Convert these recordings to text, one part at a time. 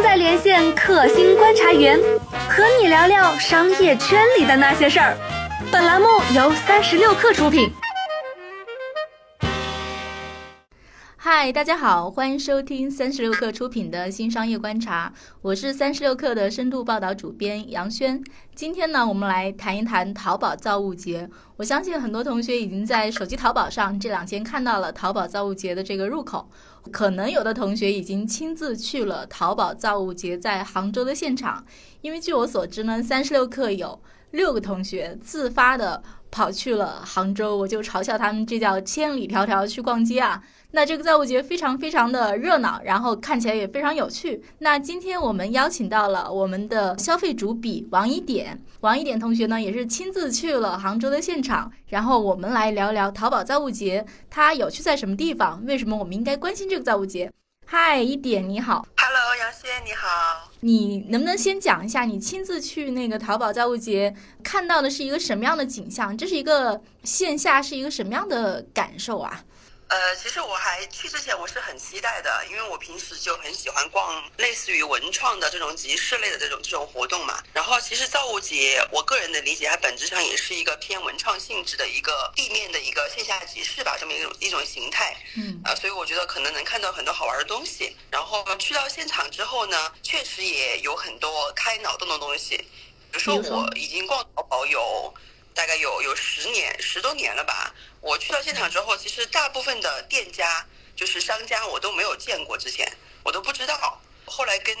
正在连线克星观察员，和你聊聊商业圈里的那些事儿。本栏目由三十六氪出品。嗨，大家好，欢迎收听三十六克出品的新商业观察，我是三十六克的深度报道主编杨轩。今天呢，我们来谈一谈淘宝造物节。我相信很多同学已经在手机淘宝上这两天看到了淘宝造物节的这个入口，可能有的同学已经亲自去了淘宝造物节在杭州的现场。因为据我所知呢，三十六克有六个同学自发的跑去了杭州，我就嘲笑他们这叫千里迢迢去逛街啊。那这个造物节非常非常的热闹，然后看起来也非常有趣。那今天我们邀请到了我们的消费主笔王一点，王一点同学呢也是亲自去了杭州的现场，然后我们来聊聊淘宝造物节，它有趣在什么地方？为什么我们应该关心这个造物节？嗨，一点你好，Hello，杨轩你好，你能不能先讲一下你亲自去那个淘宝造物节看到的是一个什么样的景象？这是一个线下是一个什么样的感受啊？呃，其实我还去之前我是很期待的，因为我平时就很喜欢逛类似于文创的这种集市类的这种这种活动嘛。然后其实造物节，我个人的理解，它本质上也是一个偏文创性质的一个地面的一个线下集市吧，这么一种一种形态。嗯。啊，所以我觉得可能能看到很多好玩的东西。然后去到现场之后呢，确实也有很多开脑洞的东西。比如说我已经逛淘宝有。大概有有十年十多年了吧。我去到现场之后，其实大部分的店家就是商家，我都没有见过，之前我都不知道。后来跟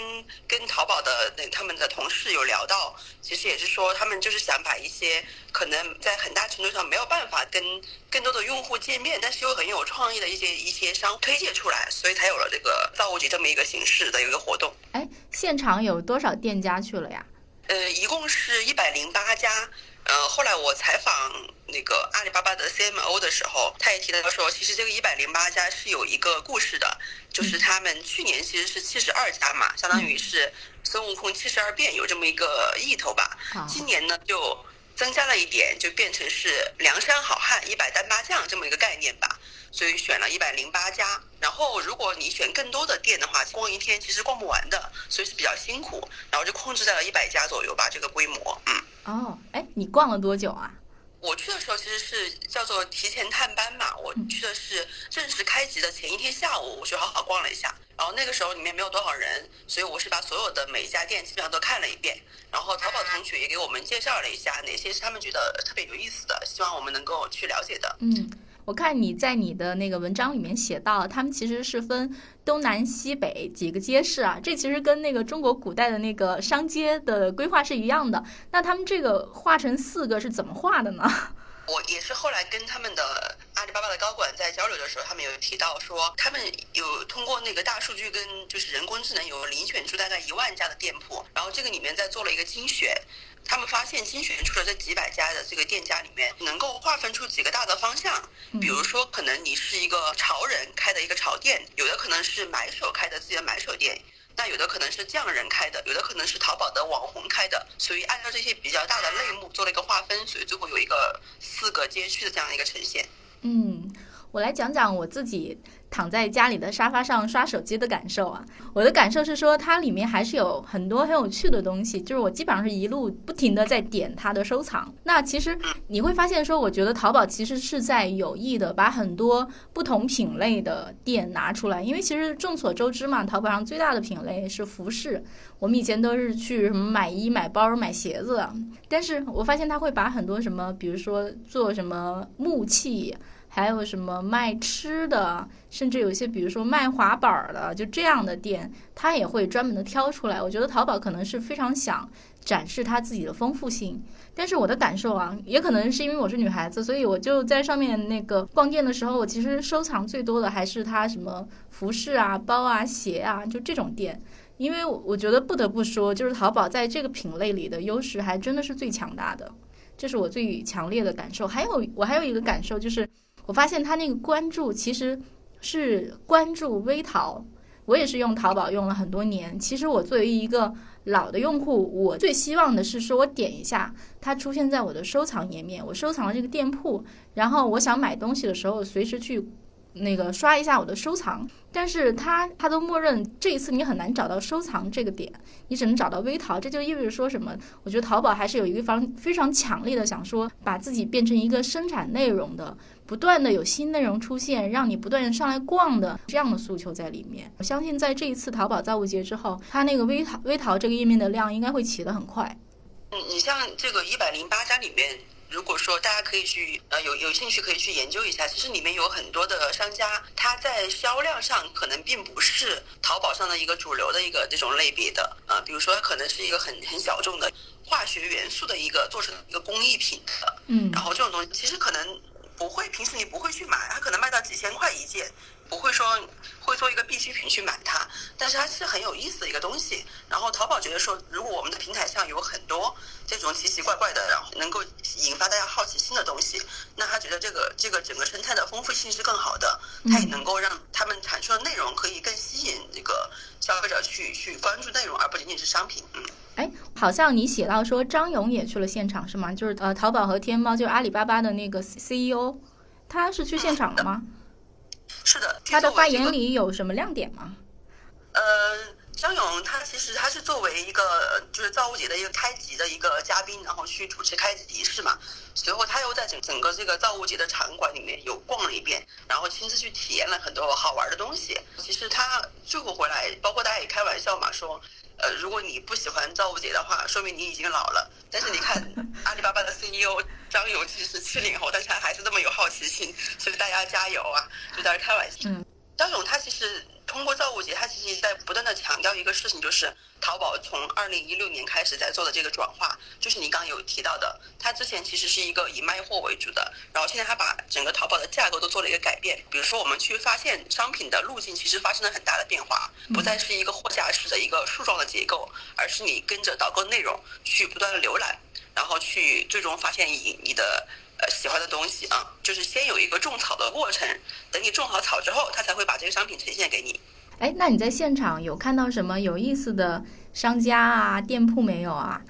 跟淘宝的那他们的同事有聊到，其实也是说他们就是想把一些可能在很大程度上没有办法跟更多的用户见面，但是又很有创意的一些一些商推介出来，所以才有了这个造物节这么一个形式的一个活动。哎，现场有多少店家去了呀？呃，一共是一百零八家。呃，后来我采访那个阿里巴巴的 CMO 的时候，他也提到说，其实这个一百零八家是有一个故事的，就是他们去年其实是七十二家嘛，相当于是孙悟空七十二变，有这么一个意头吧。今年呢，就增加了一点，就变成是梁山好汉一百单八将这么一个概念吧。所以选了一百零八家，然后如果你选更多的店的话，逛一天其实逛不完的，所以是比较辛苦。然后就控制在了一百家左右吧，这个规模。嗯。哦，哎，你逛了多久啊？我去的时候其实是叫做提前探班嘛，我去的是正式开集的前一天下午，我去好好逛了一下。然后那个时候里面没有多少人，所以我是把所有的每一家店基本上都看了一遍。然后淘宝同学也给我们介绍了一下哪些是他们觉得特别有意思的，希望我们能够去了解的。嗯。我看你在你的那个文章里面写到，他们其实是分东南西北几个街市啊，这其实跟那个中国古代的那个商街的规划是一样的。那他们这个画成四个是怎么画的呢？我也是后来跟他们的阿里巴巴的高管在交流的时候，他们有提到说，他们有通过那个大数据跟就是人工智能有遴选出大概一万家的店铺，然后这个里面再做了一个精选。他们发现精选出了这几百家的这个店家里面，能够划分出几个大的方向。比如说，可能你是一个潮人开的一个潮店，有的可能是买手开的自己的买手店，那有的可能是匠人开的，有的可能是淘宝的网红开的。所以按照这些比较大的类目做了一个划分，所以最后有一个四个街区的这样一个呈现。嗯，我来讲讲我自己。躺在家里的沙发上刷手机的感受啊，我的感受是说它里面还是有很多很有趣的东西，就是我基本上是一路不停的在点它的收藏。那其实你会发现说，我觉得淘宝其实是在有意的把很多不同品类的店拿出来，因为其实众所周知嘛，淘宝上最大的品类是服饰，我们以前都是去什么买衣、买包、买鞋子，但是我发现他会把很多什么，比如说做什么木器。还有什么卖吃的，甚至有一些比如说卖滑板儿的，就这样的店，他也会专门的挑出来。我觉得淘宝可能是非常想展示它自己的丰富性。但是我的感受啊，也可能是因为我是女孩子，所以我就在上面那个逛店的时候，我其实收藏最多的还是它什么服饰啊、包啊、鞋啊，就这种店。因为我觉得不得不说，就是淘宝在这个品类里的优势还真的是最强大的，这是我最强烈的感受。还有我还有一个感受就是。我发现他那个关注其实是关注微淘，我也是用淘宝用了很多年。其实我作为一个老的用户，我最希望的是说我点一下，它出现在我的收藏页面，我收藏了这个店铺，然后我想买东西的时候，随时去那个刷一下我的收藏，但是他他都默认这一次你很难找到收藏这个点，你只能找到微淘，这就意味着说什么？我觉得淘宝还是有一个方非常强烈的想说，把自己变成一个生产内容的，不断的有新内容出现，让你不断上来逛的这样的诉求在里面。我相信在这一次淘宝造物节之后，它那个微淘微淘这个页面的量应该会起得很快。嗯，你像这个一百零八家里面。如果说大家可以去呃有有兴趣可以去研究一下，其实里面有很多的商家，他在销量上可能并不是淘宝上的一个主流的一个这种类别的啊，比如说可能是一个很很小众的化学元素的一个做成一个工艺品的，嗯，然后这种东西其实可能不会平时你不会去买，它可能卖到几千块一件。不会说会做一个必需品去买它，但是它是很有意思的一个东西。然后淘宝觉得说，如果我们的平台上有很多这种奇奇怪怪的，然后能够引发大家好奇心的东西，那他觉得这个这个整个生态的丰富性是更好的，它也能够让他们产出的内容可以更吸引这个消费者去去关注内容，而不仅仅是商品。嗯，哎，好像你写到说张勇也去了现场是吗？就是呃，淘宝和天猫，就是阿里巴巴的那个 CEO，他是去现场了吗？是的，他的发言里有什么亮点吗？呃，张勇他其实他是作为一个就是造物节的一个开集的一个嘉宾，然后去主持开集仪式嘛。随后他又在整整个这个造物节的场馆里面有逛了一遍，然后亲自去体验了很多好玩的东西。其实他最后回来，包括大家也开玩笑嘛，说。呃，如果你不喜欢造物节的话，说明你已经老了。但是你看，阿里巴巴的 CEO 张勇其实七零后，但是他还是那么有好奇心，所以大家加油啊！就在这开玩笑。嗯张勇他其实。通过造物节，他其实在不断的强调一个事情，就是淘宝从二零一六年开始在做的这个转化，就是你刚刚有提到的，它之前其实是一个以卖货为主的，然后现在它把整个淘宝的架构都做了一个改变，比如说我们去发现商品的路径其实发生了很大的变化，不再是一个货架式的一个树状的结构，而是你跟着导购内容去不断的浏览，然后去最终发现以你的。呃，喜欢的东西啊，就是先有一个种草的过程，等你种好草之后，他才会把这个商品呈现给你。哎，那你在现场有看到什么有意思的商家啊、店铺没有啊？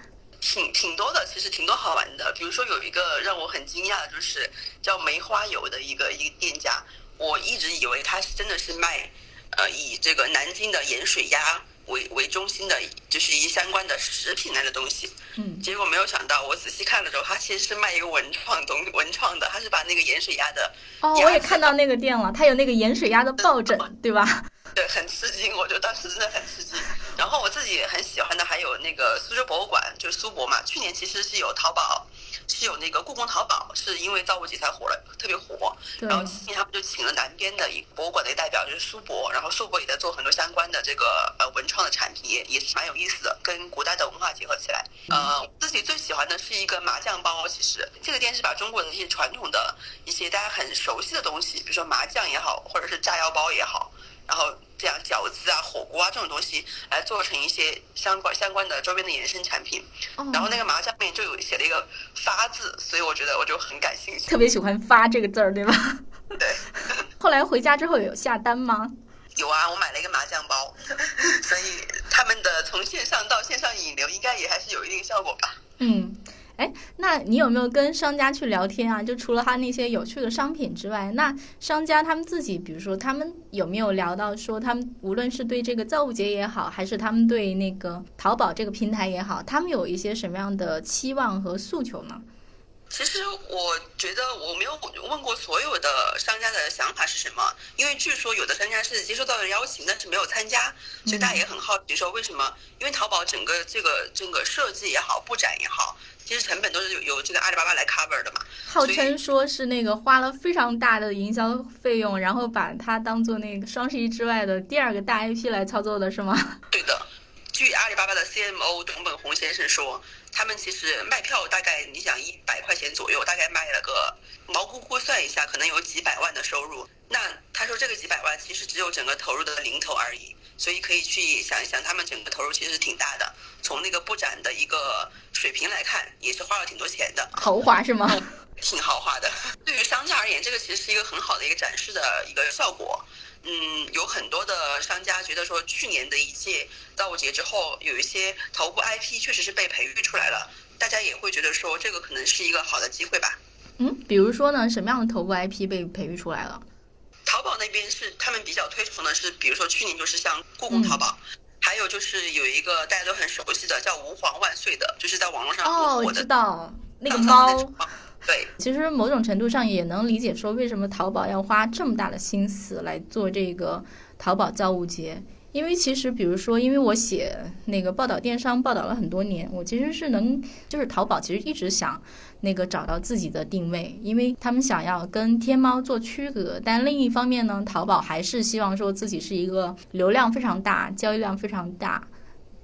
挺挺多的，其实挺多好玩的。比如说有一个让我很惊讶的，就是叫梅花油的一个一个店家，我一直以为他是真的是卖，呃，以这个南京的盐水鸭。为为中心的，就是一相关的食品类的东西。嗯，结果没有想到，我仔细看了之后，它其实是卖一个文创东文创的，它是把那个盐水鸭的。哦，我也看到那个店了，它有那个盐水鸭的抱枕，对吧？对，很吃惊，我觉得当时真的很吃惊。然后我自己很喜欢的还有那个苏州博物馆，就是苏博嘛。去年其实是有淘宝。是有那个故宫淘宝，是因为造物节才火了，特别火。然后今年他们就请了南边的一博物馆的代表，就是苏博。然后苏博也在做很多相关的这个呃文创的产品，也也是蛮有意思的，跟古代的文化结合起来。呃，自己最喜欢的是一个麻将包，其实这个店是把中国的一些传统的一些大家很熟悉的东西，比如说麻将也好，或者是炸药包也好。然后这样饺子啊、火锅啊这种东西来做成一些相关相关的周边的延伸产品。然后那个麻将面就有写了一个“发”字，所以我觉得我就很感兴趣。特别喜欢“发”这个字儿，对吧？对。后来回家之后有下单吗？有啊，我买了一个麻将包，所以他们的从线上到线上引流应该也还是有一定效果吧。嗯。哎，那你有没有跟商家去聊天啊？就除了他那些有趣的商品之外，那商家他们自己，比如说他们有没有聊到说，他们无论是对这个造物节也好，还是他们对那个淘宝这个平台也好，他们有一些什么样的期望和诉求呢？其实我觉得我没有问过所有的商家的想法是什么，因为据说有的商家是接收到了邀请，但是没有参加，所以大家也很好奇说为什么？因为淘宝整个这个这个设计也好，布展也好，其实成本都是有由这个阿里巴巴来 cover 的嘛。号称说是那个花了非常大的营销费用，然后把它当做那个双十一之外的第二个大 IP 来操作的是吗？对的。据阿里巴巴的 CMO 董本红先生说，他们其实卖票大概你想一百块钱左右，大概卖了个毛估估算一下，可能有几百万的收入。那他说这个几百万其实只有整个投入的零头而已，所以可以去想一想，他们整个投入其实是挺大的。从那个布展的一个水平来看，也是花了挺多钱的。豪华是吗？挺豪华的。对于商家而言，这个其实是一个很好的一个展示的一个效果。嗯，有很多的商家觉得说，去年的一届端午节之后，有一些头部 IP 确实是被培育出来了，大家也会觉得说，这个可能是一个好的机会吧。嗯，比如说呢，什么样的头部 IP 被培育出来了？淘宝那边是他们比较推崇的是，比如说去年就是像故宫淘宝，还有就是有一个大家都很熟悉的叫“吾皇万岁”的，就是在网络上哦，火的我知道那个猫。对，其实某种程度上也能理解说为什么淘宝要花这么大的心思来做这个淘宝造物节。因为其实，比如说，因为我写那个报道电商报道了很多年，我其实是能，就是淘宝其实一直想那个找到自己的定位，因为他们想要跟天猫做区隔。但另一方面呢，淘宝还是希望说自己是一个流量非常大、交易量非常大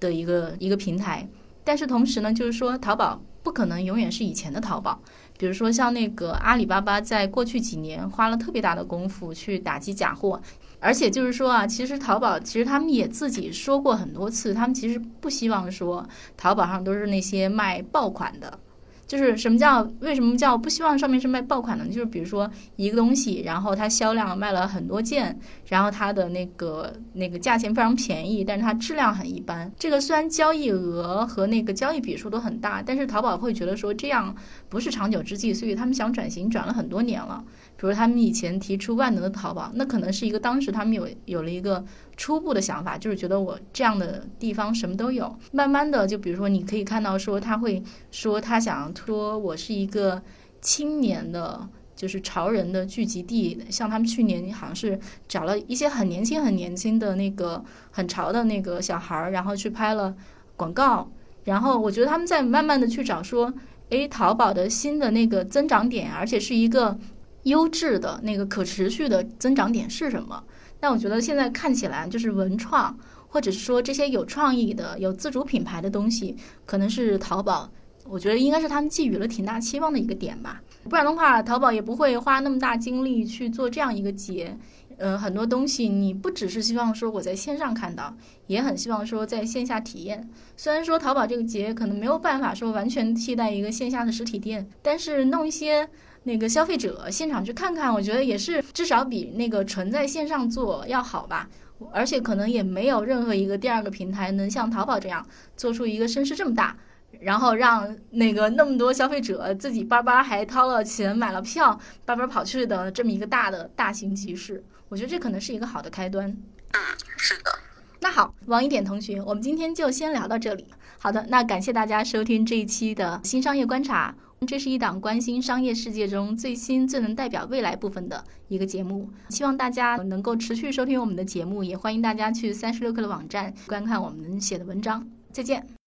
的一个一个平台。但是同时呢，就是说淘宝不可能永远是以前的淘宝。比如说像那个阿里巴巴，在过去几年花了特别大的功夫去打击假货。而且就是说啊，其实淘宝其实他们也自己说过很多次，他们其实不希望说淘宝上都是那些卖爆款的。就是什么叫为什么叫不希望上面是卖爆款呢？就是比如说一个东西，然后它销量卖了很多件，然后它的那个那个价钱非常便宜，但是它质量很一般。这个虽然交易额和那个交易笔数都很大，但是淘宝会觉得说这样不是长久之计，所以他们想转型转了很多年了。比如他们以前提出万能的淘宝，那可能是一个当时他们有有了一个初步的想法，就是觉得我这样的地方什么都有。慢慢的，就比如说你可以看到说他会说他想说我是一个青年的，就是潮人的聚集地。像他们去年好像是找了一些很年轻很年轻的那个很潮的那个小孩儿，然后去拍了广告。然后我觉得他们在慢慢的去找说，诶，淘宝的新的那个增长点，而且是一个。优质的那个可持续的增长点是什么？那我觉得现在看起来就是文创，或者是说这些有创意的、有自主品牌的东西，可能是淘宝。我觉得应该是他们寄予了挺大期望的一个点吧。不然的话，淘宝也不会花那么大精力去做这样一个节。呃，很多东西你不只是希望说我在线上看到，也很希望说在线下体验。虽然说淘宝这个节可能没有办法说完全替代一个线下的实体店，但是弄一些。那个消费者现场去看看，我觉得也是至少比那个纯在线上做要好吧。而且可能也没有任何一个第二个平台能像淘宝这样做出一个声势这么大，然后让那个那么多消费者自己叭叭还掏了钱买了票，叭叭跑去的这么一个大的大型集市。我觉得这可能是一个好的开端。嗯，是的。那好，王一点同学，我们今天就先聊到这里。好的，那感谢大家收听这一期的新商业观察。这是一档关心商业世界中最新、最能代表未来部分的一个节目，希望大家能够持续收听我们的节目，也欢迎大家去三十六氪的网站观看我们写的文章。再见。